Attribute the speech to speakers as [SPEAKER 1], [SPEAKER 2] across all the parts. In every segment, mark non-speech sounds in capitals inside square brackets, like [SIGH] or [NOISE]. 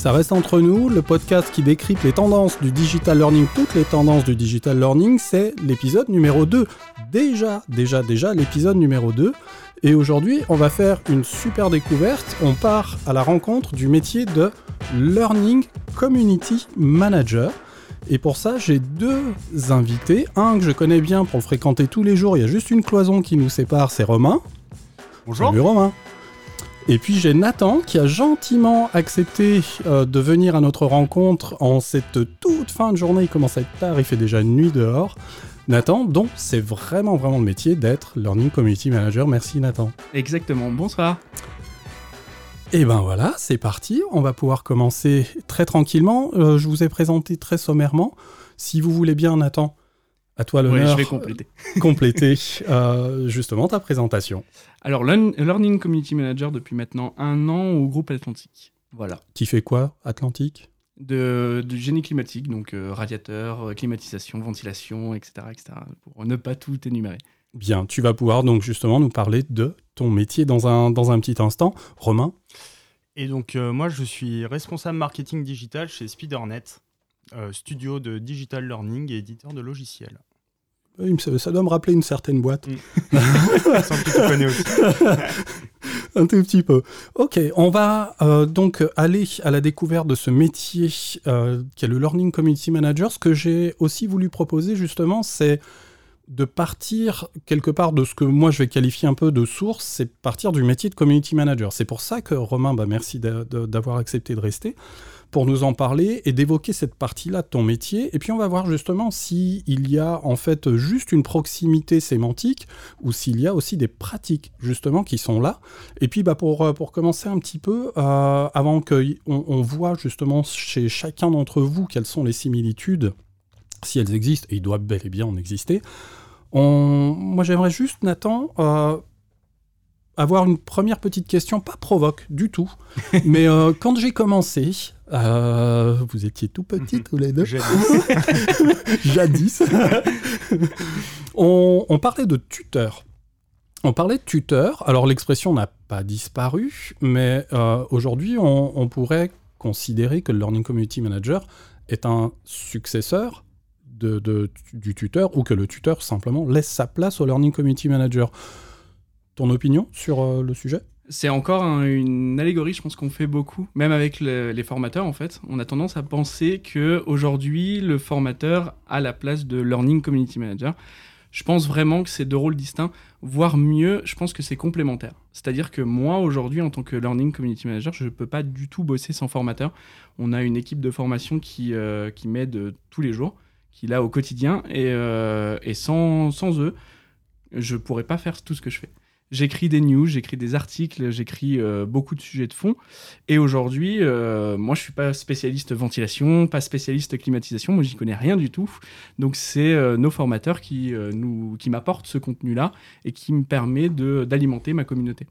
[SPEAKER 1] Ça reste entre nous, le podcast qui décrypte les tendances du digital learning, toutes les tendances du digital learning, c'est l'épisode numéro 2. Déjà, déjà, déjà l'épisode numéro 2. Et aujourd'hui, on va faire une super découverte. On part à la rencontre du métier de Learning Community Manager. Et pour ça, j'ai deux invités. Un que je connais bien pour le fréquenter tous les jours. Il y a juste une cloison qui nous sépare, c'est Romain.
[SPEAKER 2] Bonjour.
[SPEAKER 1] Salut Romain. Et puis j'ai Nathan qui a gentiment accepté euh, de venir à notre rencontre en cette toute fin de journée. Il commence à être tard, il fait déjà nuit dehors. Nathan, donc c'est vraiment vraiment le métier d'être Learning Community Manager. Merci Nathan.
[SPEAKER 2] Exactement, bonsoir.
[SPEAKER 1] Et ben voilà, c'est parti. On va pouvoir commencer très tranquillement. Euh, je vous ai présenté très sommairement. Si vous voulez bien, Nathan, à toi
[SPEAKER 2] Oui,
[SPEAKER 1] l'honneur.
[SPEAKER 2] je vais compléter. [LAUGHS]
[SPEAKER 1] compléter euh, justement ta présentation,
[SPEAKER 2] Alors, Learn- Learning Community Manager depuis maintenant un an au groupe Atlantique. Voilà.
[SPEAKER 1] qui fait quoi Atlantique?
[SPEAKER 2] De, du génie climatique, donc euh, radiateur, euh, climatisation, ventilation, etc., etc. Pour ne pas tout énumérer.
[SPEAKER 1] Bien, tu vas pouvoir donc justement nous parler de ton métier dans un, dans un petit instant. Romain,
[SPEAKER 3] Et donc, euh, moi, je suis responsable marketing digital chez Spidernet, euh, studio de digital learning et éditeur de logiciels.
[SPEAKER 1] Euh, ça doit me rappeler une certaine boîte. [LAUGHS]
[SPEAKER 3] Aussi.
[SPEAKER 1] Un tout petit peu. Ok, on va euh, donc aller à la découverte de ce métier euh, qui est le Learning Community Manager. Ce que j'ai aussi voulu proposer justement, c'est de partir quelque part de ce que moi je vais qualifier un peu de source, c'est partir du métier de Community Manager. C'est pour ça que Romain, bah, merci d'avoir accepté de rester pour nous en parler et d'évoquer cette partie-là de ton métier. Et puis on va voir justement s'il y a en fait juste une proximité sémantique ou s'il y a aussi des pratiques justement qui sont là. Et puis bah, pour, euh, commencer un petit peu, euh, avant qu'on on voit justement chez chacun d'entre vous quelles sont les similitudes, si elles existent, et il doit bel et bien en exister, moi j'aimerais juste, Nathan, euh, avoir une première petite question, pas provoque du tout, [LAUGHS] mais euh, quand j'ai commencé, euh, vous étiez tout petits tous les deux,
[SPEAKER 3] Jadis. [LAUGHS]
[SPEAKER 1] jadis, [LAUGHS] on, on parlait de tuteur. On parlait de tuteur, alors l'expression n'a pas disparu, mais euh, aujourd'hui on, on pourrait considérer que le Learning Community Manager est un successeur de, de- du tuteur ou que le tuteur simplement laisse sa place au Learning Community Manager. Ton opinion sur euh, le sujet?
[SPEAKER 2] C'est encore un- une allégorie, je pense qu'on fait beaucoup, même avec le- les formateurs en fait. On a tendance à penser que aujourd'hui le formateur a la place de Learning Community Manager. Je pense vraiment que c'est deux rôles distincts, voire mieux, je pense que c'est complémentaire. C'est-à-dire que moi aujourd'hui en tant que Learning Community Manager, je ne peux pas du tout bosser sans formateur. On a une équipe de formation qui, euh, qui m'aide tous les jours, qui là au quotidien, et, euh, et sans, sans eux, je pourrais pas faire tout ce que je fais. J'écris des news, j'écris des articles, j'écris euh, beaucoup de sujets de fond. Et aujourd'hui, euh, moi, je suis pas spécialiste ventilation, pas spécialiste climatisation. Moi, j'y connais rien du tout. Donc, c'est euh, nos formateurs qui qui m'apportent ce contenu-là et qui me permet d'alimenter ma communauté.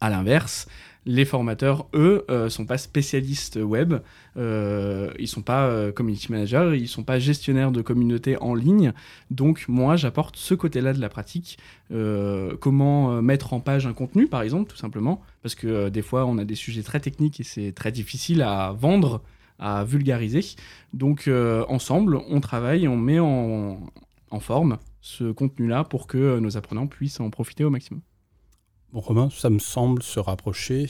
[SPEAKER 2] À l'inverse, les formateurs, eux, euh, sont pas spécialistes web, euh, ils sont pas euh, community managers, ils sont pas gestionnaires de communauté en ligne. Donc moi, j'apporte ce côté-là de la pratique, euh, comment euh, mettre en page un contenu, par exemple, tout simplement, parce que des fois, on a des sujets très techniques et c'est très difficile à vendre, à vulgariser. Donc ensemble, on travaille on met en, forme ce contenu-là pour que nos apprenants puissent en profiter au maximum.
[SPEAKER 1] Romain, ça me semble se rapprocher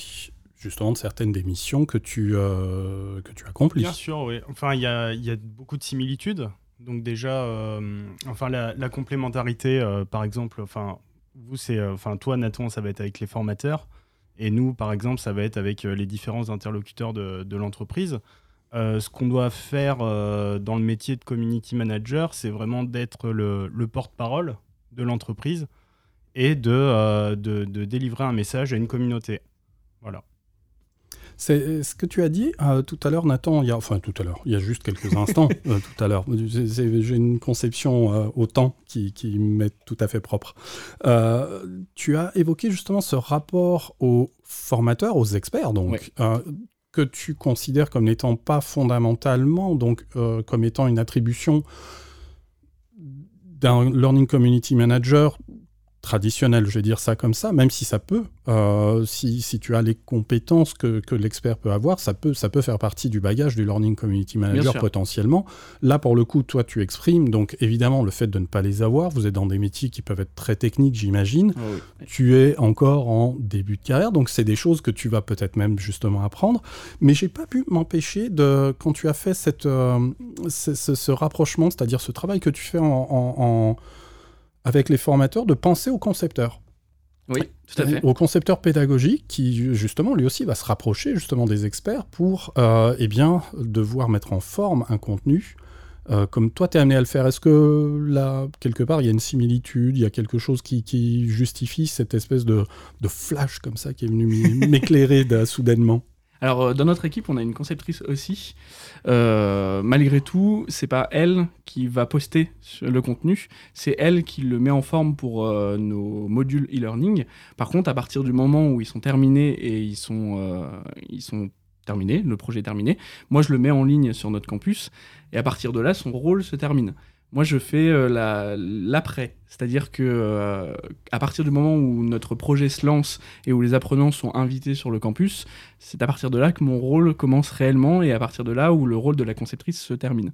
[SPEAKER 1] justement de certaines des missions que tu, euh, que tu accomplis.
[SPEAKER 3] Bien sûr, oui. Enfin, il y a, beaucoup de similitudes. Donc déjà, euh, enfin la, complémentarité, euh, par exemple, enfin vous c'est, enfin toi Nathan, ça va être avec les formateurs, et nous par exemple, ça va être avec les différents interlocuteurs de, l'entreprise. Ce qu'on doit faire dans le métier de community manager, c'est vraiment d'être le porte-parole de l'entreprise et de, euh, de, de délivrer un message à une communauté. Voilà.
[SPEAKER 1] C'est ce que tu as dit euh, tout à l'heure, Nathan. Il y a, enfin, tout à l'heure, il y a juste quelques [LAUGHS] instants. euh, tout à l'heure, j'ai une conception au temps qui, qui m'est tout à fait propre. Tu as évoqué justement ce rapport aux formateurs, aux experts, donc,
[SPEAKER 2] Ouais.
[SPEAKER 1] que tu considères comme n'étant pas fondamentalement, donc euh, comme étant une attribution d'un learning community manager traditionnel, je vais dire ça comme ça, même si ça peut, euh, si, si, tu as les compétences que, que l'expert peut avoir, ça peut, ça peut faire partie du bagage du Learning Community Manager potentiellement. Là, pour le coup, toi, tu exprimes, donc évidemment, le fait de ne pas les avoir, vous êtes dans des métiers qui peuvent être très techniques, j'imagine. Oh tu es encore en début de carrière, donc c'est des choses que tu vas peut-être même justement apprendre. Mais j'ai pas pu m'empêcher de, quand tu as fait cette, euh, ce, ce, rapprochement, c'est-à-dire ce travail que tu fais en, en avec les formateurs de penser au concepteur.
[SPEAKER 2] Oui, tout à fait.
[SPEAKER 1] Au concepteur pédagogique qui, justement, lui aussi va se rapprocher justement des experts pour euh, eh bien, devoir mettre en forme un contenu euh, comme toi, tu es amené à le faire. Est-ce que là, quelque part, il y a une similitude, il y a quelque chose qui, justifie cette espèce de, de, flash comme ça qui est venu [LAUGHS] m'éclairer soudainement?
[SPEAKER 2] Alors, euh, dans notre équipe, on a une conceptrice aussi. Euh, malgré tout, c'est pas elle qui va poster le contenu, c'est elle qui le met en forme pour euh, nos modules e-learning. Par contre, à partir du moment où ils sont terminés et ils sont, terminés, le projet est terminé, moi je le mets en ligne sur notre campus et à partir de là, son rôle se termine. Moi, je fais euh, l'après, c'est-à-dire que euh, à partir du moment où notre projet se lance et où les apprenants sont invités sur le campus, c'est à partir de là que mon rôle commence réellement et à partir de là où le rôle de la conceptrice se termine.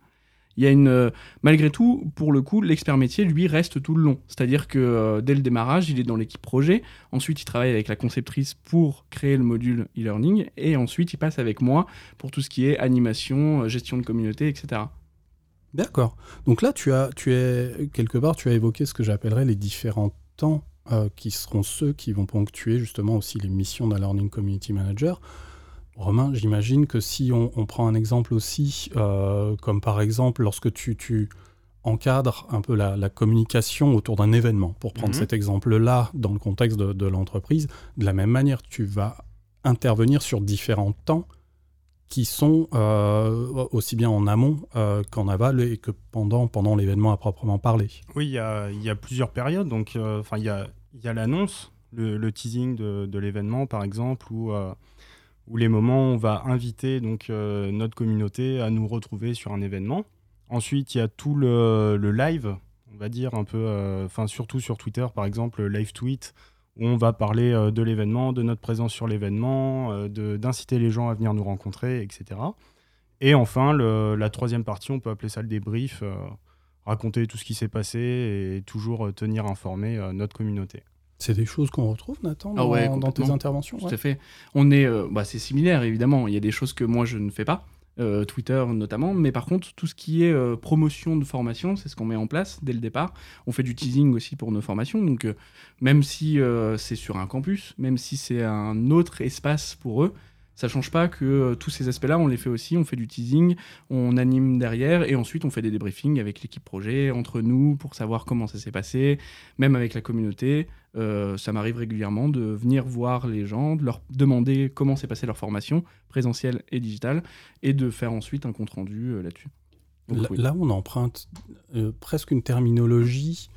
[SPEAKER 2] Il y a une, euh, malgré tout, pour le coup, l'expert métier lui reste tout le long. C'est-à-dire que dès le démarrage, il est dans l'équipe projet. Ensuite, il travaille avec la conceptrice pour créer le module e-learning et ensuite, il passe avec moi pour tout ce qui est animation, gestion de communauté, etc.
[SPEAKER 1] D'accord. Donc là, tu as, tu es quelque part, tu as évoqué ce que j'appellerais les différents temps euh, qui seront ceux qui vont ponctuer justement aussi les missions d'un Learning Community Manager. Romain, j'imagine que si on, prend un exemple aussi, euh, comme par exemple lorsque tu, tu encadres un peu la, communication autour d'un événement, pour prendre mhm. cet exemple-là dans le contexte de, de l'entreprise, de la même manière, tu vas intervenir sur différents temps qui sont euh, aussi bien en amont euh, qu'en aval et que pendant, pendant l'événement à proprement parler.
[SPEAKER 3] Oui, il y a, plusieurs périodes. Donc, euh, il y a, y a l'annonce, le, teasing de, l'événement, par exemple, ou les moments où on va inviter donc notre communauté à nous retrouver sur un événement. Ensuite, il y a tout le, le, live, on va dire un peu, enfin surtout sur Twitter par exemple, live tweet, où on va parler euh, de l'événement, de notre présence sur l'événement, euh, d'inciter les gens à venir nous rencontrer, etc. Et enfin, la troisième partie, on peut appeler ça le débrief, euh, raconter tout ce qui s'est passé et toujours tenir informé notre communauté.
[SPEAKER 1] C'est des choses qu'on retrouve, Nathan, ah dans, tes interventions
[SPEAKER 2] Tout à fait. On est, bah, c'est similaire, évidemment. Il y a des choses que moi, je ne fais pas. Euh, Twitter notamment, mais par contre tout ce qui est euh, promotion de formation, c'est ce qu'on met en place dès le départ. On fait du teasing aussi pour nos formations, donc euh, même si c'est sur un campus, même si c'est un autre espace pour eux, ça change pas que euh, tous ces aspects-là, on les fait aussi, on fait du teasing, on anime derrière, et ensuite on fait des débriefings avec l'équipe projet, entre nous, pour savoir comment ça s'est passé, même avec la communauté. Euh, ça m'arrive régulièrement de venir voir les gens, de leur demander comment s'est passée leur formation, présentielle et digitale, et de faire ensuite un compte-rendu euh, là-dessus.
[SPEAKER 1] Là, on emprunte presque une terminologie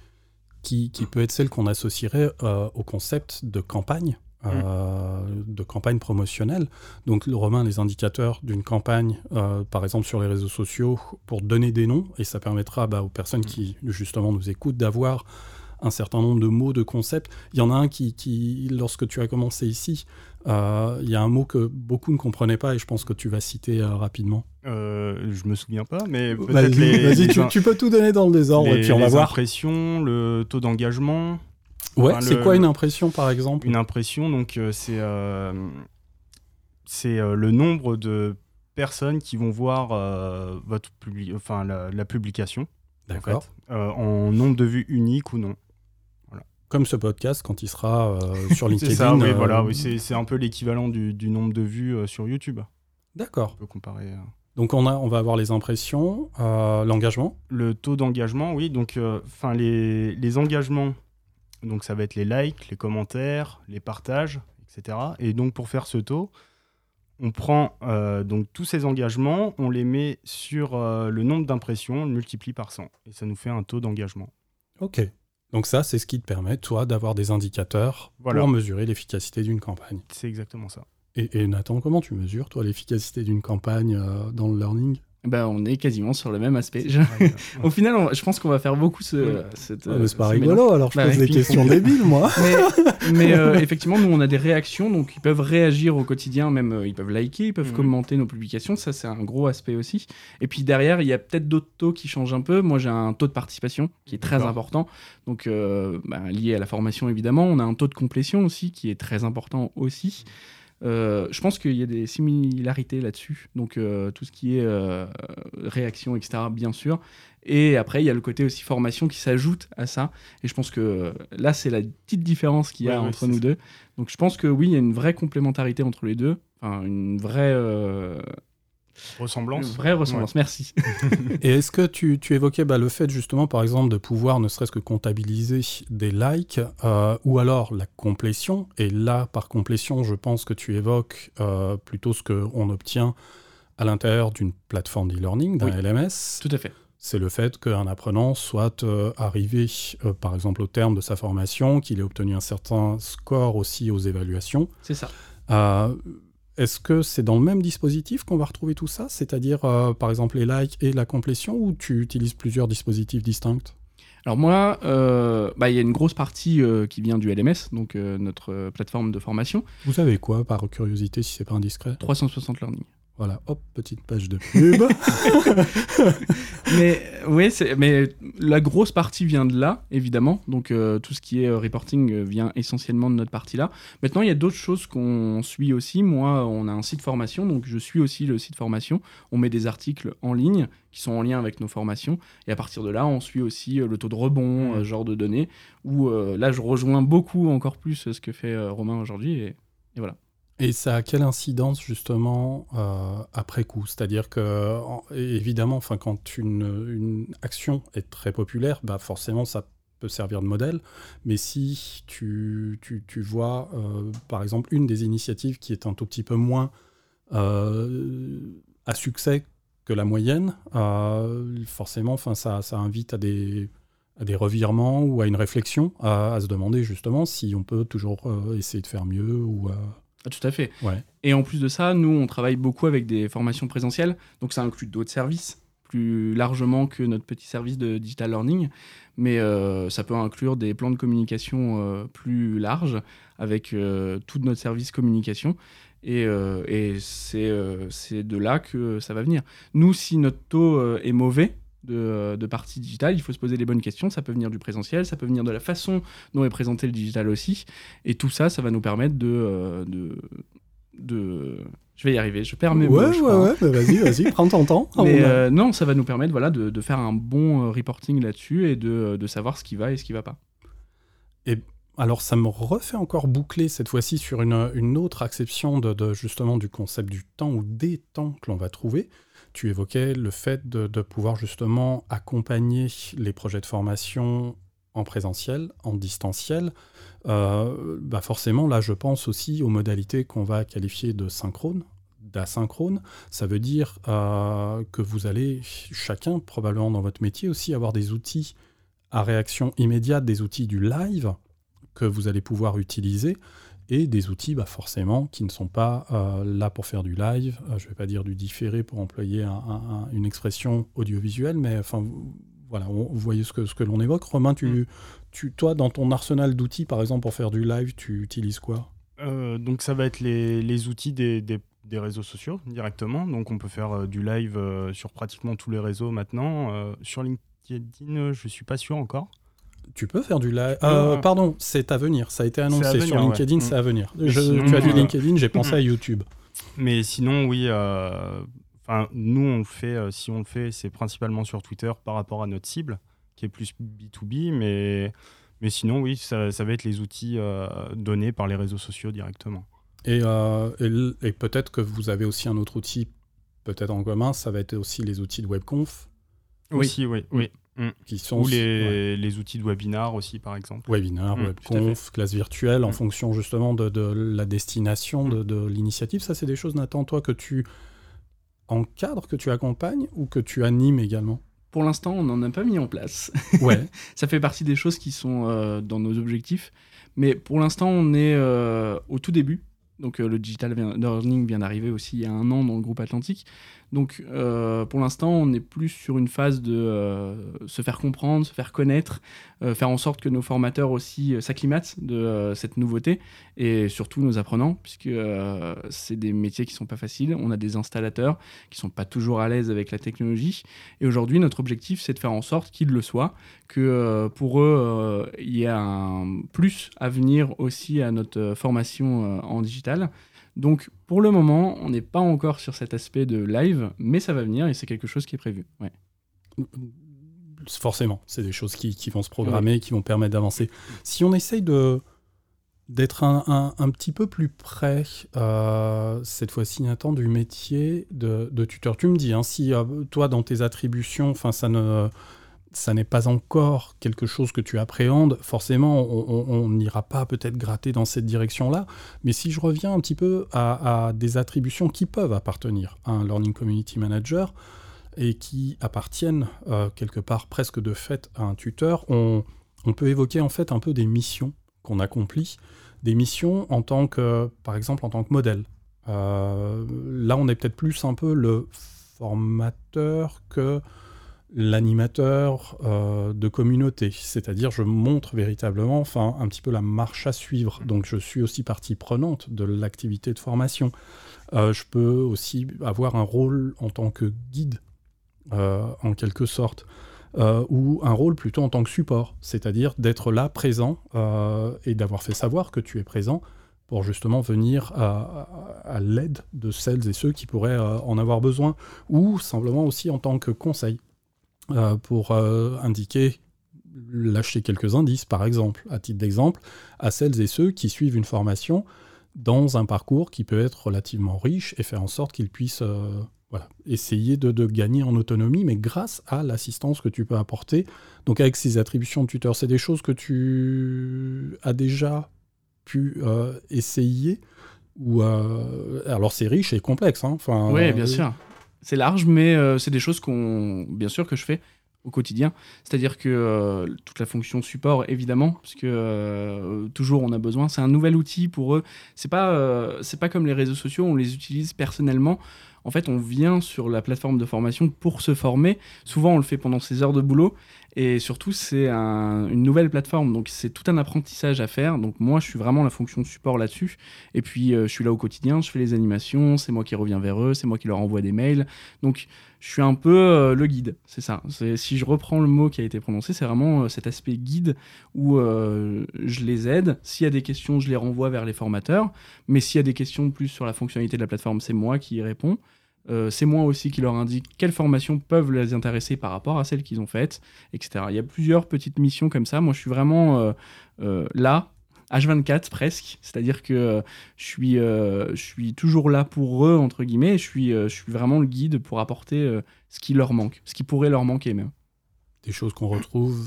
[SPEAKER 1] qui, qui, peut être celle qu'on associerait au concept de campagne. Euh, de campagne promotionnelle. Donc, le Romain, les indicateurs d'une campagne, euh, par exemple sur les réseaux sociaux, pour donner des noms, et ça permettra bah, aux personnes mm. qui, justement, nous écoutent d'avoir un certain nombre de mots, de concepts. Il y en a un qui, qui lorsque tu as commencé ici, euh, il y a un mot que beaucoup ne comprenaient pas et je pense que tu vas citer rapidement.
[SPEAKER 3] Euh, je me souviens pas, mais
[SPEAKER 1] vas-y, tu, peux tout donner dans le désordre et puis on va voir.
[SPEAKER 3] L'impression, le taux d'engagement,
[SPEAKER 1] Ouais, c'est quoi une impression par exemple?
[SPEAKER 3] Une impression, donc euh, c'est euh, c'est euh, le nombre de personnes qui vont voir votre enfin la, publication.
[SPEAKER 1] D'accord.
[SPEAKER 3] En, nombre de vues uniques ou non.
[SPEAKER 1] Comme ce podcast quand il sera [LAUGHS] sur LinkedIn.
[SPEAKER 3] c'est ça, oui, voilà, oui, c'est un peu l'équivalent du, du, nombre de vues sur YouTube.
[SPEAKER 1] D'accord.
[SPEAKER 3] On peut comparer.
[SPEAKER 1] Donc on, a, on va avoir les impressions, l'engagement?
[SPEAKER 3] Le taux d'engagement, oui. Donc, enfin les, les engagements donc ça va être les likes, les commentaires, les partages, etc. Et donc pour faire ce taux, on prend euh, donc tous ces engagements, on les met sur euh, le nombre d'impressions, on le multiplie par 100. Et ça nous fait un taux d'engagement.
[SPEAKER 1] Ok. Donc ça, c'est ce qui te permet, toi, d'avoir des indicateurs pour mesurer l'efficacité d'une campagne.
[SPEAKER 3] C'est exactement ça.
[SPEAKER 1] Et, Nathan, comment tu mesures, toi, l'efficacité d'une campagne euh, dans le learning?
[SPEAKER 2] Bah, on est quasiment sur le même aspect. [LAUGHS] Au final, je pense qu'on va faire beaucoup ce. Cette,
[SPEAKER 1] ah, c'est pas rigolo, alors je bah, pose des questions débiles, moi. [LAUGHS]
[SPEAKER 2] Mais, euh, [LAUGHS] effectivement, nous, on a des réactions, donc ils peuvent réagir au quotidien, même euh, ils peuvent liker, ils peuvent mhm. commenter nos publications, ça c'est un gros aspect aussi. Et puis derrière, il y a peut-être d'autres taux qui changent un peu. Moi, j'ai un taux de participation qui est très important, donc euh, bah, lié à la formation évidemment. On a un taux de complétion aussi qui est très important aussi. Euh, je pense qu'il y a des similarités là-dessus. Donc, euh, tout ce qui est euh, réaction, etc., bien sûr. Et après, il y a le côté aussi formation qui s'ajoute à ça. Et je pense que là, c'est la petite différence qu'il y a entre nous deux. Donc, je pense que oui, il y a une vraie complémentarité entre les deux. Enfin, une vraie
[SPEAKER 3] Ressemblance.
[SPEAKER 2] Une vraie ressemblance, merci. [LAUGHS]
[SPEAKER 1] et est-ce que tu, évoquais bah, le fait justement, par exemple, de pouvoir ne serait-ce que comptabiliser des likes euh, ou alors la complétion Et là, par complétion, je pense que tu évoques euh, plutôt ce qu'on obtient à l'intérieur d'une plateforme d'e-learning, d'un LMS.
[SPEAKER 2] Tout à fait.
[SPEAKER 1] C'est le fait qu'un apprenant soit euh, arrivé, par exemple, au terme de sa formation, qu'il ait obtenu un certain score aussi aux évaluations.
[SPEAKER 2] C'est ça.
[SPEAKER 1] Est-ce que c'est dans le même dispositif qu'on va retrouver tout ça? C'est-à-dire, euh, par exemple, les likes et la complétion ou tu utilises plusieurs dispositifs distincts?
[SPEAKER 2] Alors moi, euh, bah, il y a une grosse partie euh, qui vient du LMS, donc notre plateforme de formation.
[SPEAKER 1] Vous savez quoi, par curiosité, si c'est pas indiscret?
[SPEAKER 2] 360 Learning.
[SPEAKER 1] Voilà, hop, petite page de pub. [LAUGHS]
[SPEAKER 2] mais oui, mais la grosse partie vient de là, évidemment. Donc euh, tout ce qui est euh, reporting euh, vient essentiellement de notre partie là. Maintenant, il y a d'autres choses qu'on suit aussi. Moi, on a un site formation, donc je suis aussi le site formation. On met des articles en ligne qui sont en lien avec nos formations. Et à partir de là, on suit aussi le taux de rebond, mmh. genre de données. Où là, je rejoins beaucoup encore plus ce que fait Romain aujourd'hui. et voilà.
[SPEAKER 1] Et ça a quelle incidence justement euh, après coup? C'est-à-dire que, évidemment, enfin, quand une, action est très populaire, bah forcément ça peut servir de modèle. Mais si tu, tu, vois, euh, par exemple, une des initiatives qui est un tout petit peu moins euh, à succès que la moyenne, forcément, enfin, ça, ça invite à des, à des revirements ou à une réflexion, à, se demander justement si on peut toujours essayer de faire mieux ou
[SPEAKER 2] ah, tout à fait. Et en plus de ça, nous, on travaille beaucoup avec des formations présentielles, donc ça inclut d'autres services plus largement que notre petit service de digital learning, mais euh, ça peut inclure des plans de communication euh, plus larges avec euh, tout notre service communication. Et, et c'est de là que ça va venir. Nous, si notre taux est mauvais, de, de, partie digitale, il faut se poser les bonnes questions. Ça peut venir du présentiel, ça peut venir de la façon dont est présenté le digital aussi. Et tout ça, ça va nous permettre de. Euh, de, de... Je vais y arriver, je perds mes
[SPEAKER 1] mots. Ouais, ouais, ouais, vas-y, vas-y, [LAUGHS] prends ton temps.
[SPEAKER 2] Mais euh, non, ça va nous permettre voilà, de, de faire un bon euh, reporting là-dessus et de, de, savoir ce qui va et ce qui va pas.
[SPEAKER 1] Et alors, ça me refait encore boucler cette fois-ci sur une, une autre acception de, de, justement du concept du temps ou des temps que l'on va trouver tu évoquais le fait de, pouvoir justement accompagner les projets de formation en présentiel, en distanciel. Euh, bah forcément, là, je pense aussi aux modalités qu'on va qualifier de synchrone, d'asynchrone. Ça veut dire euh, que vous allez, chacun, probablement dans votre métier aussi, avoir des outils à réaction immédiate, des outils du live que vous allez pouvoir utiliser et des outils bah, forcément qui ne sont pas euh, là pour faire du live, euh, je ne vais pas dire du différé pour employer une expression audiovisuelle, mais enfin voilà, vous voyez ce que, ce que l'on évoque. Romain, tu, mm. tu, toi, dans ton arsenal d'outils, par exemple, pour faire du live, tu utilises quoi?
[SPEAKER 3] Euh, Donc ça va être les, les outils des, des, des, réseaux sociaux directement. Donc on peut faire du live sur pratiquement tous les réseaux maintenant. sur LinkedIn, je ne suis pas sûr encore.
[SPEAKER 1] Tu peux faire du live. Euh, pardon, c'est à venir. Ça a été annoncé sur LinkedIn, c'est à venir. tu as dit LinkedIn, j'ai pensé à YouTube.
[SPEAKER 3] Mais sinon, oui. Euh, enfin, nous, on le fait. Euh, si on le fait, c'est principalement sur Twitter par rapport à notre cible, qui est plus B2B. Mais, mais sinon, oui, ça, va être les outils donnés par les réseaux sociaux directement.
[SPEAKER 1] Et, et, peut-être que vous avez aussi un autre outil, peut-être en commun, ça va être aussi les outils de WebConf.
[SPEAKER 3] Oui, oui, oui. oui. Mm. Qui sont Ou les, les, outils de webinar aussi, par exemple.
[SPEAKER 1] Webinar, mm, webconf, classe virtuelle, en mm. fonction justement de, de la destination de, de l'initiative. Ça, c'est des choses, Nathan, toi, que tu encadres, que tu accompagnes ou que tu animes également?
[SPEAKER 2] Pour l'instant, on n'en a pas mis en place.
[SPEAKER 1] Ouais. [LAUGHS]
[SPEAKER 2] ça fait partie des choses qui sont euh, dans nos objectifs. Mais pour l'instant, on est euh, au tout début. Donc euh, le digital learning vient d'arriver aussi il y a un an dans le groupe Atlantique. Donc euh, pour l'instant, on est plus sur une phase de euh, se faire comprendre, se faire connaître, faire en sorte que nos formateurs aussi s'acclimatent de cette nouveauté et surtout nos apprenants, puisque c'est des métiers qui sont pas faciles. On a des installateurs qui sont pas toujours à l'aise avec la technologie. Et aujourd'hui, notre objectif, c'est de faire en sorte qu'ils le soient, que pour eux, il y a un plus à venir aussi à notre formation en digital. Donc pour le moment, on n'est pas encore sur cet aspect de live, mais ça va venir et c'est quelque chose qui est prévu.
[SPEAKER 1] Forcément, c'est des choses qui, vont se programmer, qui vont permettre d'avancer. Si on essaye de d'être un, petit peu plus près, euh, cette fois-ci, Nathan, du métier de, tuteur. Tu me dis, hein, si euh, toi, dans tes attributions, ça ne ça n'est pas encore quelque chose que tu appréhendes, forcément, on n'ira pas peut-être gratter dans cette direction-là. Mais si je reviens un petit peu à, des attributions qui peuvent appartenir à un Learning Community Manager et qui appartiennent euh, quelque part presque de fait à un tuteur, on, peut évoquer en fait un peu des missions qu'on accomplit, des missions en tant que, par exemple, en tant que modèle. Euh, là, on est peut-être plus un peu le formateur que l'animateur euh, de communauté, c'est-à-dire je montre véritablement enfin, un petit peu la marche à suivre. Donc je suis aussi partie prenante de l'activité de formation. Euh, je peux aussi avoir un rôle en tant que guide, euh, en quelque sorte, ou un rôle plutôt en tant que support, c'est-à-dire d'être là, présent, et d'avoir fait savoir que tu es présent pour justement venir à l'aide de celles et ceux qui pourraient en avoir besoin, ou simplement aussi en tant que conseil. Euh, pour euh, indiquer, lâcher quelques indices, par exemple, à titre d'exemple, à celles et ceux qui suivent une formation dans un parcours qui peut être relativement riche et faire en sorte qu'ils puissent euh, voilà, essayer de, gagner en autonomie, mais grâce à l'assistance que tu peux apporter. Donc avec ces attributions de tuteur, c'est des choses que tu as déjà pu essayer ou alors c'est riche et complexe. Hein.
[SPEAKER 2] Oui, bien sûr c'est large, mais euh, c'est des choses qu'on, bien sûr, que je fais au quotidien. C'est-à-dire que euh, toute la fonction support, évidemment, parce que euh, toujours on a besoin. C'est un nouvel outil pour eux. C'est pas, c'est pas comme les réseaux sociaux, on les utilise personnellement. En fait, on vient sur la plateforme de formation pour se former. Souvent, on le fait pendant ses heures de boulot. Et surtout, c'est une nouvelle plateforme, donc c'est tout un apprentissage à faire. Donc moi, je suis vraiment la fonction de support là-dessus. Et puis, euh, je suis là au quotidien, je fais les animations, c'est moi qui reviens vers eux, c'est moi qui leur envoie des mails. Donc, je suis un peu euh, le guide, c'est ça. Si je reprends le mot qui a été prononcé, c'est vraiment euh, cet aspect guide où je les aide. S'il y a des questions, je les renvoie vers les formateurs. Mais s'il y a des questions plus sur la fonctionnalité de la plateforme, c'est moi qui y réponds. Euh, c'est moi aussi qui leur indique quelles formations peuvent les intéresser par rapport à celles qu'ils ont faites, etc. Il y a plusieurs petites missions comme ça. Moi, je suis vraiment euh, euh, là, H24 presque, c'est-à-dire que je, suis, je suis toujours là pour eux, entre guillemets, je suis, je suis vraiment le guide pour apporter ce qui leur manque, ce qui pourrait leur manquer même.
[SPEAKER 1] Des choses qu'on retrouve?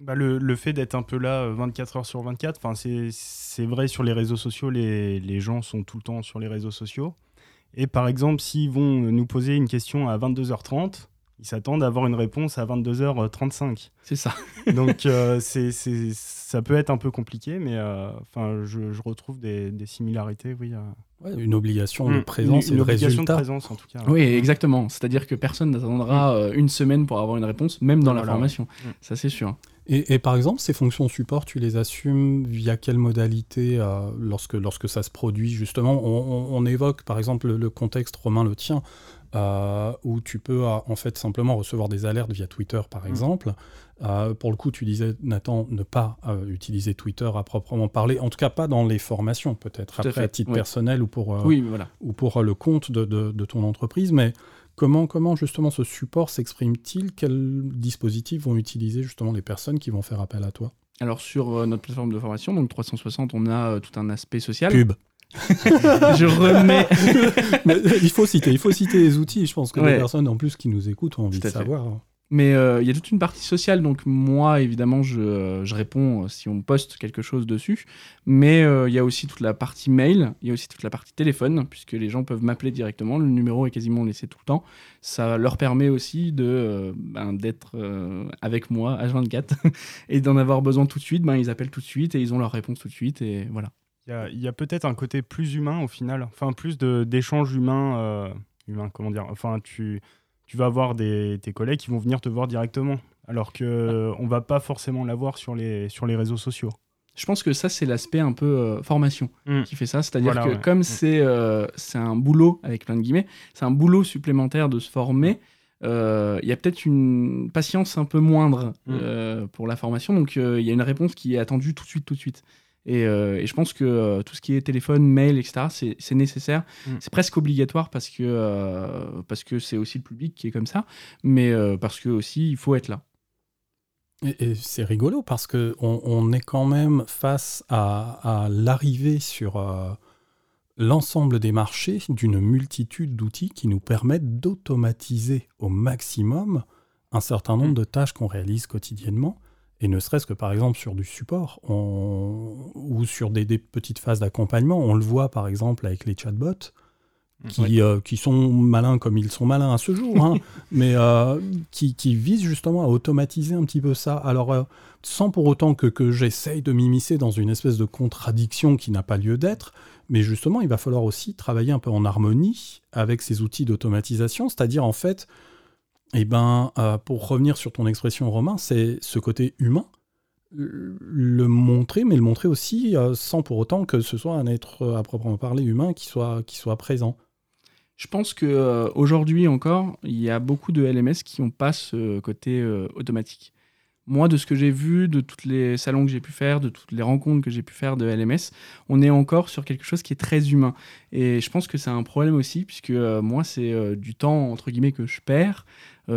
[SPEAKER 3] Bah le, le, fait d'être un peu là 24 heures sur 24, c'est vrai sur les réseaux sociaux, les, les gens sont tout le temps sur les réseaux sociaux. Et par exemple, s'ils vont nous poser une question à 22h30, ils s'attendent à avoir une réponse à 22h35.
[SPEAKER 2] C'est ça. [LAUGHS]
[SPEAKER 3] Donc euh, [LAUGHS] c'est, ça peut être un peu compliqué, mais euh, enfin, je, je, retrouve des, des similarités, oui.
[SPEAKER 1] Ouais, une obligation de mmh. présence une, et de obligation de
[SPEAKER 3] présence en tout cas.
[SPEAKER 2] Oui, exactement. C'est-à-dire que personne n'attendra mmh. euh, une semaine pour avoir une réponse, même dans la formation. Mmh. Ça, c'est sûr.
[SPEAKER 1] Et, par exemple, ces fonctions support, tu les assumes via quelle modalité euh, lorsque, lorsque ça se produit Justement, on, évoque par exemple le, contexte romain le tien, euh, où tu peux euh, en fait simplement recevoir des alertes via Twitter par mmh. exemple. pour le coup, tu disais, Nathan, ne pas utiliser Twitter à proprement parler, en tout cas pas dans les formations peut-être, après à titre personnel ou pour,
[SPEAKER 2] oui, voilà.
[SPEAKER 1] ou pour le compte de, de, de ton entreprise, mais Comment, comment justement ce support s'exprime-t-il? Quels dispositifs vont utiliser justement les personnes qui vont faire appel à toi?
[SPEAKER 2] Alors sur euh, notre plateforme de formation, donc 360, on a euh, tout un aspect social.
[SPEAKER 1] Pub. [LAUGHS]
[SPEAKER 2] je remets. [LAUGHS]
[SPEAKER 1] il faut citer, il faut citer les outils. Je pense que les personnes en plus qui nous écoutent ont envie de savoir. Hein.
[SPEAKER 2] Mais euh, il y a toute une partie sociale, donc moi, évidemment, je, euh, réponds euh, si on poste quelque chose dessus. Mais il y a aussi toute la partie mail, il y a aussi toute la partie téléphone, puisque les gens peuvent m'appeler directement. Le numéro est quasiment laissé tout le temps. Ça leur permet aussi de ben, d'être avec moi H24 [LAUGHS] et d'en avoir besoin tout de suite. Ben, ils appellent tout de suite et ils ont leur réponse tout de suite. Et voilà.
[SPEAKER 3] Il y a, peut-être un côté plus humain au final, enfin plus d'échanges humains humain, comment dire? Enfin, tu, tu vas avoir des, tes collègues qui vont venir te voir directement, alors que on va pas forcément l'avoir sur les, sur les réseaux sociaux.
[SPEAKER 2] Je pense que ça, c'est l'aspect un peu euh, formation
[SPEAKER 3] Mm.
[SPEAKER 2] qui fait ça. C'est-à-dire
[SPEAKER 3] Voilà,
[SPEAKER 2] que
[SPEAKER 3] ouais.
[SPEAKER 2] comme
[SPEAKER 3] Mm.
[SPEAKER 2] c'est euh, un boulot, avec plein de guillemets, c'est un boulot supplémentaire de se former, euh, il y a peut-être une patience un peu moindre
[SPEAKER 3] Mm.
[SPEAKER 2] euh, pour la formation. Donc, euh, il y a une réponse qui est attendue tout de suite, tout de suite. Et, euh, et je pense que euh, tout ce qui est téléphone, mail, etc., c'est- nécessaire.
[SPEAKER 3] Mm.
[SPEAKER 2] C'est presque obligatoire parce que euh, parce que c'est aussi le public qui est comme ça, mais parce que aussi il faut être là.
[SPEAKER 1] Et, et c'est rigolo parce que on, on est quand même face à, à l'arrivée sur euh, l'ensemble des marchés d'une multitude d'outils qui nous permettent d'automatiser au maximum un certain nombre de tâches qu'on réalise quotidiennement. Et ne serait-ce que par exemple sur du support on- ou sur des, des petites phases d'accompagnement. On le voit par exemple avec les chatbots qui,
[SPEAKER 3] Ouais.
[SPEAKER 1] euh, qui sont malins comme ils sont malins à ce jour, hein, [LAUGHS] mais euh, qui, qui visent justement à automatiser un petit peu ça. Alors, euh, sans pour autant que, que j'essaye de m'immiscer dans une espèce de contradiction qui n'a pas lieu d'être, mais justement, il va falloir aussi travailler un peu en harmonie avec ces outils d'automatisation, c'est-à-dire en fait, eh ben, euh, pour revenir sur ton expression Romain, c'est ce côté humain, le montrer, mais le montrer aussi euh, sans pour autant que ce soit un être euh, à proprement parler humain qui soit, qui soit présent.
[SPEAKER 2] Je pense que aujourd'hui encore, il y a beaucoup de LMS qui n'ont pas ce côté automatique. Moi, de ce que j'ai vu, de tous les salons que j'ai pu faire, de toutes les rencontres que j'ai pu faire de LMS, on est encore sur quelque chose qui est très humain. Et je pense que c'est un problème aussi, puisque moi, c'est du temps, entre guillemets, que je perds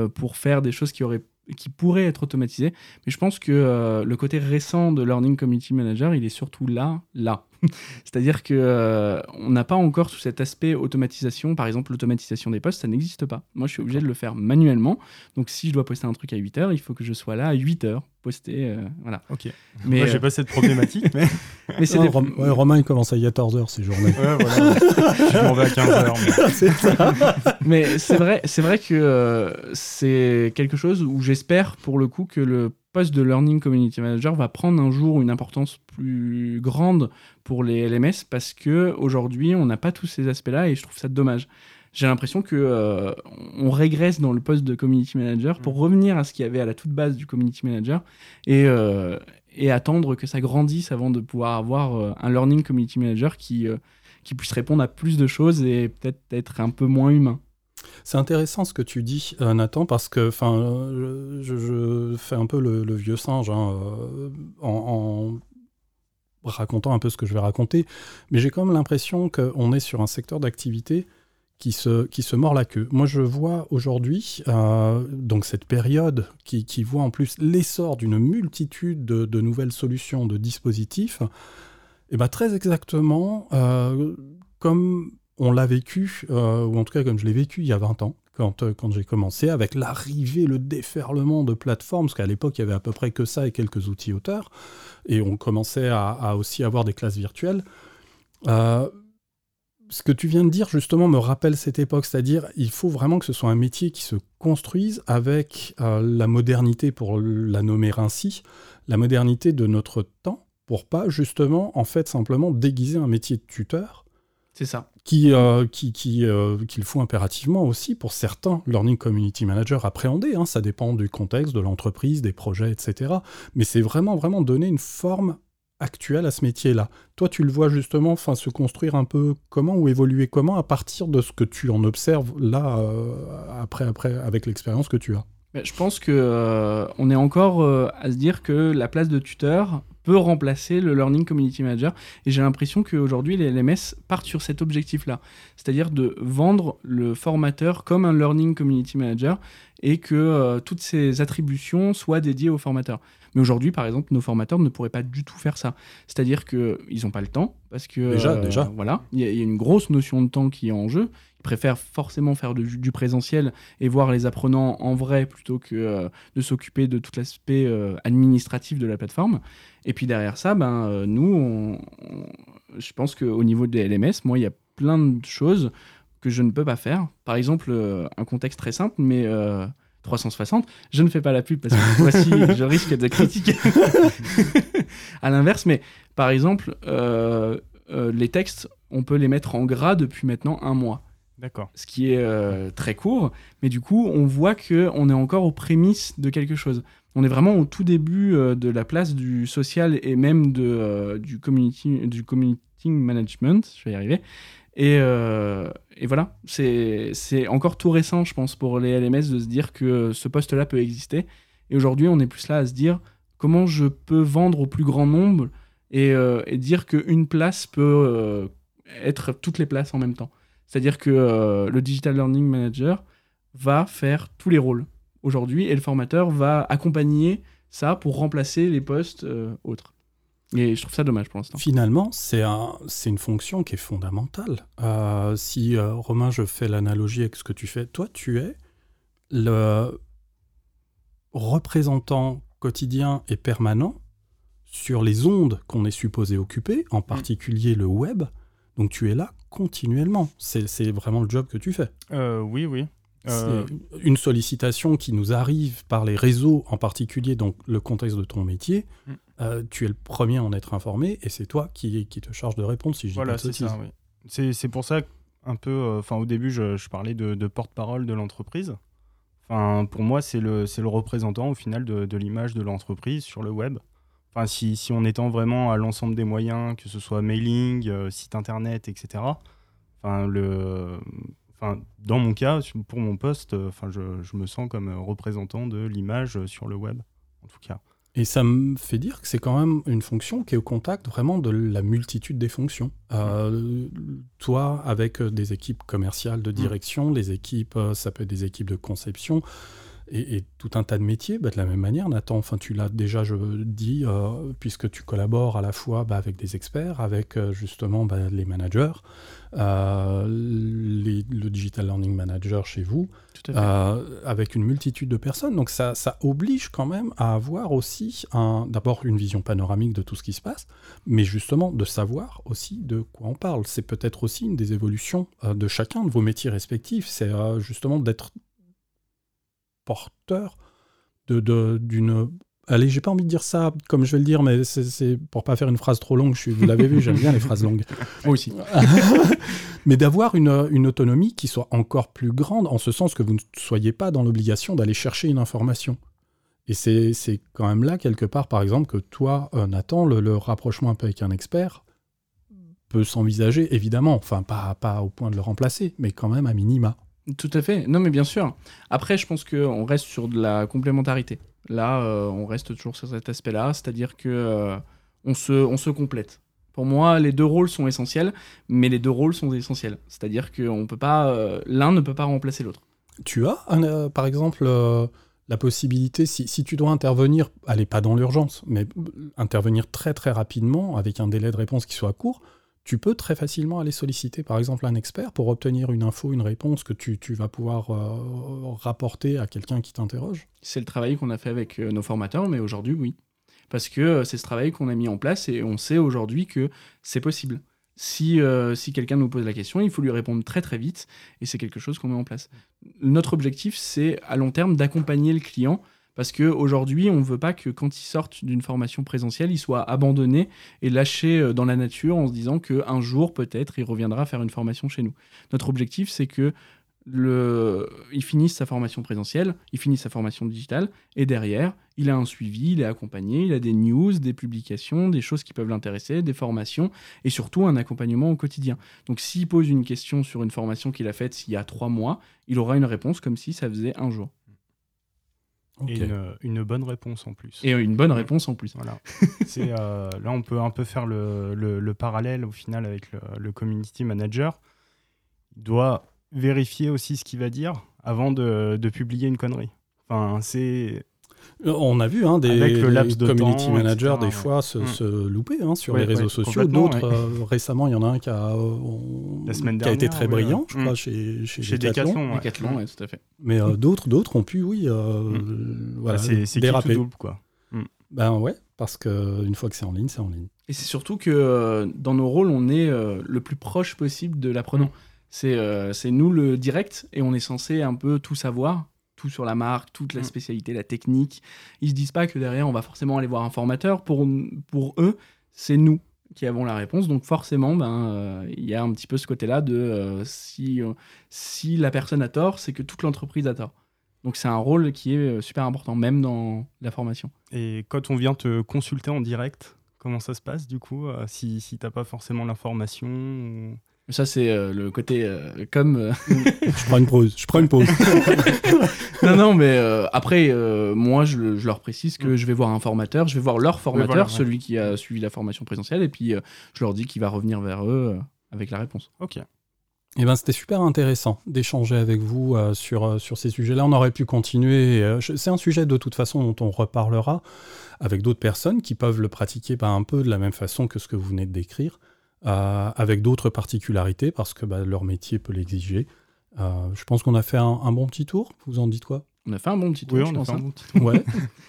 [SPEAKER 2] pour faire des choses qui, auraient, qui pourraient être automatisées. Mais je pense que euh, le côté récent de Learning Community Manager, il est surtout là, là. [LAUGHS] C'est-à-dire que euh, on n'a pas encore tout cet aspect automatisation. Par exemple, l'automatisation des postes, ça n'existe pas. Moi, je suis obligé de le faire manuellement. Donc, si je dois poster un truc à 8 heures, il faut que je sois là à 8 heures, poster. euh, voilà.
[SPEAKER 3] Ok.
[SPEAKER 2] Mais,
[SPEAKER 3] Moi, j'ai
[SPEAKER 2] euh,
[SPEAKER 3] pas cette problématique, [LAUGHS] mais.
[SPEAKER 2] mais c'est des-
[SPEAKER 1] Rom- ouais, Romain, il commence à 14h ces journées.
[SPEAKER 3] Ouais, voilà. je m'en vais à 15h. [LAUGHS]
[SPEAKER 1] c'est ça.
[SPEAKER 2] mais c'est vrai, c'est vrai que euh, c'est quelque chose où j'espère pour le coup que le poste de Learning Community Manager va prendre un jour une importance plus grande pour les LMS parce que aujourd'hui on n'a pas tous ces aspects-là et je trouve ça dommage. J'ai l'impression que euh, on régresse dans le poste de community manager pour revenir à ce qu'il y avait à la toute base du community manager et, euh, et attendre que ça grandisse avant de pouvoir avoir euh, un learning community manager qui, qui puisse répondre à plus de choses et peut-être être un peu moins humain.
[SPEAKER 1] C'est intéressant ce que tu dis, euh, Nathan, parce que euh, je, fais un peu le, vieux singe hein, euh, en, racontant un peu ce que je vais raconter, mais j'ai quand même l'impression qu'on est sur un secteur d'activité qui se, qui se mord la queue. Moi, je vois aujourd'hui, donc cette période qui, voit en plus l'essor d'une multitude de, nouvelles solutions, de dispositifs, et ben très exactement comme on l'a vécu, euh, ou en tout cas comme je l'ai vécu il y a 20 ans, quand, euh, quand j'ai commencé, avec l'arrivée, le déferlement de plateformes, parce qu'à l'époque, il y avait à peu près que ça et quelques outils auteurs, et on commençait à, à aussi avoir des classes virtuelles. Euh, ce que tu viens de dire, justement, me rappelle cette époque, c'est-à-dire il faut vraiment que ce soit un métier qui se construise avec la modernité, pour la nommer ainsi, la modernité de notre temps, pour pas justement, en fait, simplement déguiser un métier de tuteur
[SPEAKER 2] C'est ça.
[SPEAKER 1] qui, euh, qui, qui, euh, qu'il faut impérativement aussi pour certains learning community managers appréhender. hein. ça dépend du contexte, de l'entreprise, des projets, etc. Mais c'est vraiment, vraiment donner une forme actuelle à ce métier-là. Toi, tu le vois justement enfin, se construire un peu comment ou évoluer comment à partir de ce que tu en observes là, euh, après, après, avec l'expérience que tu as?
[SPEAKER 2] Mais Je pense que euh, on est encore euh, à se dire que la place de tuteur peut remplacer le Learning Community Manager. Et j'ai l'impression qu'aujourd'hui, les LMS partent sur cet objectif-là. C'est-à-dire de vendre le formateur comme un Learning Community Manager et que euh, toutes ces attributions soient dédiées au formateur. Mais aujourd'hui, par exemple, nos formateurs ne pourraient pas du tout faire ça. C'est-à-dire qu'ils n'ont pas le temps, parce que... euh,
[SPEAKER 1] Déjà, déjà.
[SPEAKER 2] Voilà, il y, a- il y a une grosse notion de temps qui est en jeu. Ils préfèrent forcément faire du, du présentiel et voir les apprenants en vrai plutôt que euh, de s'occuper de tout l'aspect euh, administratif de la plateforme. Et puis derrière ça, ben, nous, on- on- je pense qu'au niveau des LMS, moi, il y a plein de choses que je ne peux pas faire. Par exemple, un contexte très simple, mais 360, je ne fais pas la pub parce que voici, [LAUGHS] je risque de critiquer. [LAUGHS] à l'inverse, mais par exemple, euh, euh, les textes, on peut les mettre en gras depuis maintenant un mois.
[SPEAKER 3] D'accord.
[SPEAKER 2] Ce qui est euh, très court, mais du coup, on voit que on est encore aux prémices de quelque chose. On est vraiment au tout début euh, de la place du social et même de, euh, du, community, du community management. Je vais y arriver. Et, et voilà, c'est encore tout récent, je pense, pour les LMS de se dire que ce poste-là peut exister. Et aujourd'hui, on est plus là à se dire comment je peux vendre au plus grand nombre et, et dire qu'une place peut être toutes les places en même temps. C'est-à-dire que euh, le Digital Learning Manager va faire tous les rôles aujourd'hui et le formateur va accompagner ça pour remplacer les postes euh, autres. Et je trouve ça dommage pour l'instant.
[SPEAKER 1] Finalement, c'est un, une fonction qui est fondamentale. Euh, si, Romain, je fais l'analogie avec ce que tu fais, toi, tu es le représentant quotidien et permanent sur les ondes qu'on est supposé occuper, en mm. particulier le web. Donc tu es là continuellement. C'est vraiment le job que tu fais.
[SPEAKER 3] Euh, oui, oui.
[SPEAKER 1] Euh... Une sollicitation qui nous arrive par les réseaux en particulier, donc le contexte de ton métier, mm. Euh, tu es le premier à en être informé et c'est toi qui, qui te charge de répondre si je
[SPEAKER 3] voilà, c'est ça, oui. C'est pour ça un peu, euh, enfin au début je, je parlais de, porte-parole de l'entreprise. Enfin pour moi c'est le, le représentant au final de, l'image de l'entreprise sur le web. Enfin, si, si, on étend vraiment à l'ensemble des moyens, que ce soit mailing, euh, site internet, etc. Enfin, le, enfin, dans mon cas, pour mon poste, enfin, je, je me sens comme représentant de l'image sur le web, en tout cas.
[SPEAKER 1] Et ça me fait dire que c'est quand même une fonction qui est au contact vraiment de la multitude des fonctions. Euh, toi, avec des équipes commerciales de mmh. direction, les équipes, ça peut être des équipes de conception, et, tout un tas de métiers, bah, de la même manière, Nathan, enfin, tu l'as déjà je dit, euh, puisque tu collabores à la fois bah, avec des experts, avec euh, justement bah, les managers, euh, le Digital Learning Manager chez vous, avec une multitude de personnes. Donc ça, ça oblige quand même à avoir aussi d'abord une vision panoramique de tout ce qui se passe, mais justement de savoir aussi de quoi on parle. C'est peut-être aussi une des évolutions de chacun de vos métiers respectifs, c'est justement d'être porteur de, d'une... Allez, j'ai pas envie de dire ça comme je vais le dire, mais c'est, pour pas faire une phrase trop longue. Je suis, vous l'avez vu, j'aime bien les phrases longues. [LAUGHS]
[SPEAKER 2] Moi aussi. [LAUGHS]
[SPEAKER 1] mais d'avoir une, une, autonomie qui soit encore plus grande, en ce sens que vous ne soyez pas dans l'obligation d'aller chercher une information. Et c'est, c'est quand même là, quelque part, par exemple, que toi, euh, Nathan, le, le, rapprochement un peu avec un expert peut s'envisager, évidemment, enfin, pas, pas au point de le remplacer, mais quand même à minima.
[SPEAKER 2] Tout à fait. Non, mais bien sûr. Après, je pense qu'on reste sur de la complémentarité. Là, euh, on reste toujours sur cet aspect-là, c'est-à-dire que euh, on, se, on se complète. Pour moi, les deux rôles sont essentiels, mais les deux rôles sont essentiels. C'est-à-dire que peut pas, euh, l'un ne peut pas remplacer l'autre.
[SPEAKER 1] Tu as, par exemple, la possibilité, si, si, tu dois intervenir, allez, pas dans l'urgence, mais intervenir très très rapidement avec un délai de réponse qui soit court, tu peux très facilement aller solliciter par exemple un expert pour obtenir une info, une réponse que tu, vas pouvoir euh, rapporter à quelqu'un qui t'interroge.
[SPEAKER 2] C'est le travail qu'on a fait avec euh, nos formateurs, mais aujourd'hui oui. Parce que euh, c'est ce travail qu'on a mis en place et on sait aujourd'hui que c'est possible. Si, si quelqu'un nous pose la question, il faut lui répondre très très vite et c'est quelque chose qu'on met en place. Notre objectif, c'est à long terme d'accompagner le client parce qu'aujourd'hui, on ne veut pas que quand ils sortent d'une formation présentielle, ils soient abandonnés et lâchés euh, dans la nature en se disant qu'un jour, peut-être, il reviendra faire une formation chez nous. Notre objectif, c'est que le... il finisse sa formation présentielle, il finisse sa formation digitale, et derrière, il a un suivi, il est accompagné, il a des news, des publications, des choses qui peuvent l'intéresser, des formations, et surtout un accompagnement au quotidien. Donc s'il pose une question sur une formation qu'il a faite il y a trois mois, il aura une réponse comme si ça faisait un jour.
[SPEAKER 3] Et une, bonne réponse en plus.
[SPEAKER 2] Et une bonne réponse en plus.
[SPEAKER 3] Voilà. [LAUGHS] Euh, là, on peut un peu faire le, le, parallèle au final avec le, community manager. Il doit vérifier aussi ce qu'il va dire avant de, de publier une connerie. Enfin, c'est
[SPEAKER 1] on a vu hein, des, community managers des fois se, mm. louper hein, sur les réseaux sociaux. D'autres, euh, récemment, il y en a un qui a, euh, qui a été très brillant, je crois, mm. chez, chez,
[SPEAKER 2] chez Decathlon. Decathlon, mm. tout à fait.
[SPEAKER 1] Mais euh, d'autres, d'autres ont pu, oui, voilà,
[SPEAKER 3] bah, c'est déraper. double, quoi.
[SPEAKER 1] Ben ouais, parce qu'une fois que c'est en ligne, c'est en ligne.
[SPEAKER 2] Et c'est surtout que dans nos rôles, on est le plus proche possible de l'apprenant. C'est nous le direct et on est censé un peu tout savoir tout sur la marque, toute la mm. spécialité, la technique. Ils se disent pas que derrière, on va forcément aller voir un formateur. Pour, pour eux, c'est nous. qui avons la réponse. Donc forcément, ben, il y a un petit peu ce côté-là de si, si la personne a tort, c'est que toute l'entreprise a tort. Donc c'est un rôle qui est super important, même dans la formation.
[SPEAKER 3] Et quand on vient te consulter en direct, comment ça se passe du coup Si, si tu n'as pas forcément l'information
[SPEAKER 2] ça, c'est euh, le côté euh, comme. Euh, [LAUGHS]
[SPEAKER 1] je prends une pause. Je prends une pause. [LAUGHS]
[SPEAKER 2] non, non, mais après, moi, je, leur précise que mm. je vais voir un formateur, je vais voir leur formateur, celui qui a suivi la formation présentielle, et puis je leur dis qu'il va revenir vers eux avec la réponse.
[SPEAKER 3] Ok.
[SPEAKER 1] Eh ben, c'était super intéressant d'échanger avec vous sur, sur ces sujets-là. On aurait pu continuer. c'est un sujet de toute façon dont on reparlera avec d'autres personnes qui peuvent le pratiquer pas un peu de la même façon que ce que vous venez de décrire. Euh, avec d'autres particularités parce que bah, leur métier peut l'exiger. Euh, je pense qu'on a fait un, bon petit tour. Vous en dites quoi?
[SPEAKER 2] On a fait un bon petit tour.
[SPEAKER 3] Oui, on a fait un bon petit [LAUGHS] tour.
[SPEAKER 1] Ouais.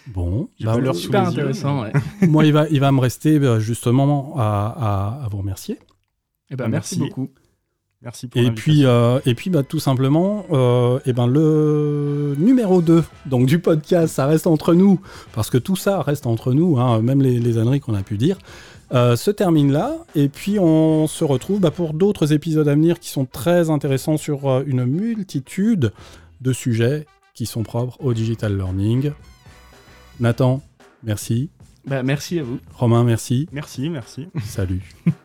[SPEAKER 1] bon, [LAUGHS]
[SPEAKER 2] bah, leur super intéressant.
[SPEAKER 1] Moi, il va, il va me rester bah, justement à, à, vous remercier.
[SPEAKER 2] Eh ben, merci. beaucoup.
[SPEAKER 3] Merci pour
[SPEAKER 1] et puis, euh, et puis bah, tout simplement, euh, et ben, le numéro 2 donc, du podcast, ça reste entre nous, parce que tout ça reste entre nous, hein, même les, les âneries qu'on a pu dire. Euh, se termine là. Et puis on se retrouve bah, pour d'autres épisodes à venir qui sont très intéressants sur euh, une multitude de sujets qui sont propres au digital learning. Nathan, merci.
[SPEAKER 2] Bah, merci à vous.
[SPEAKER 1] Romain, merci.
[SPEAKER 3] Merci, merci.
[SPEAKER 1] Salut. [LAUGHS]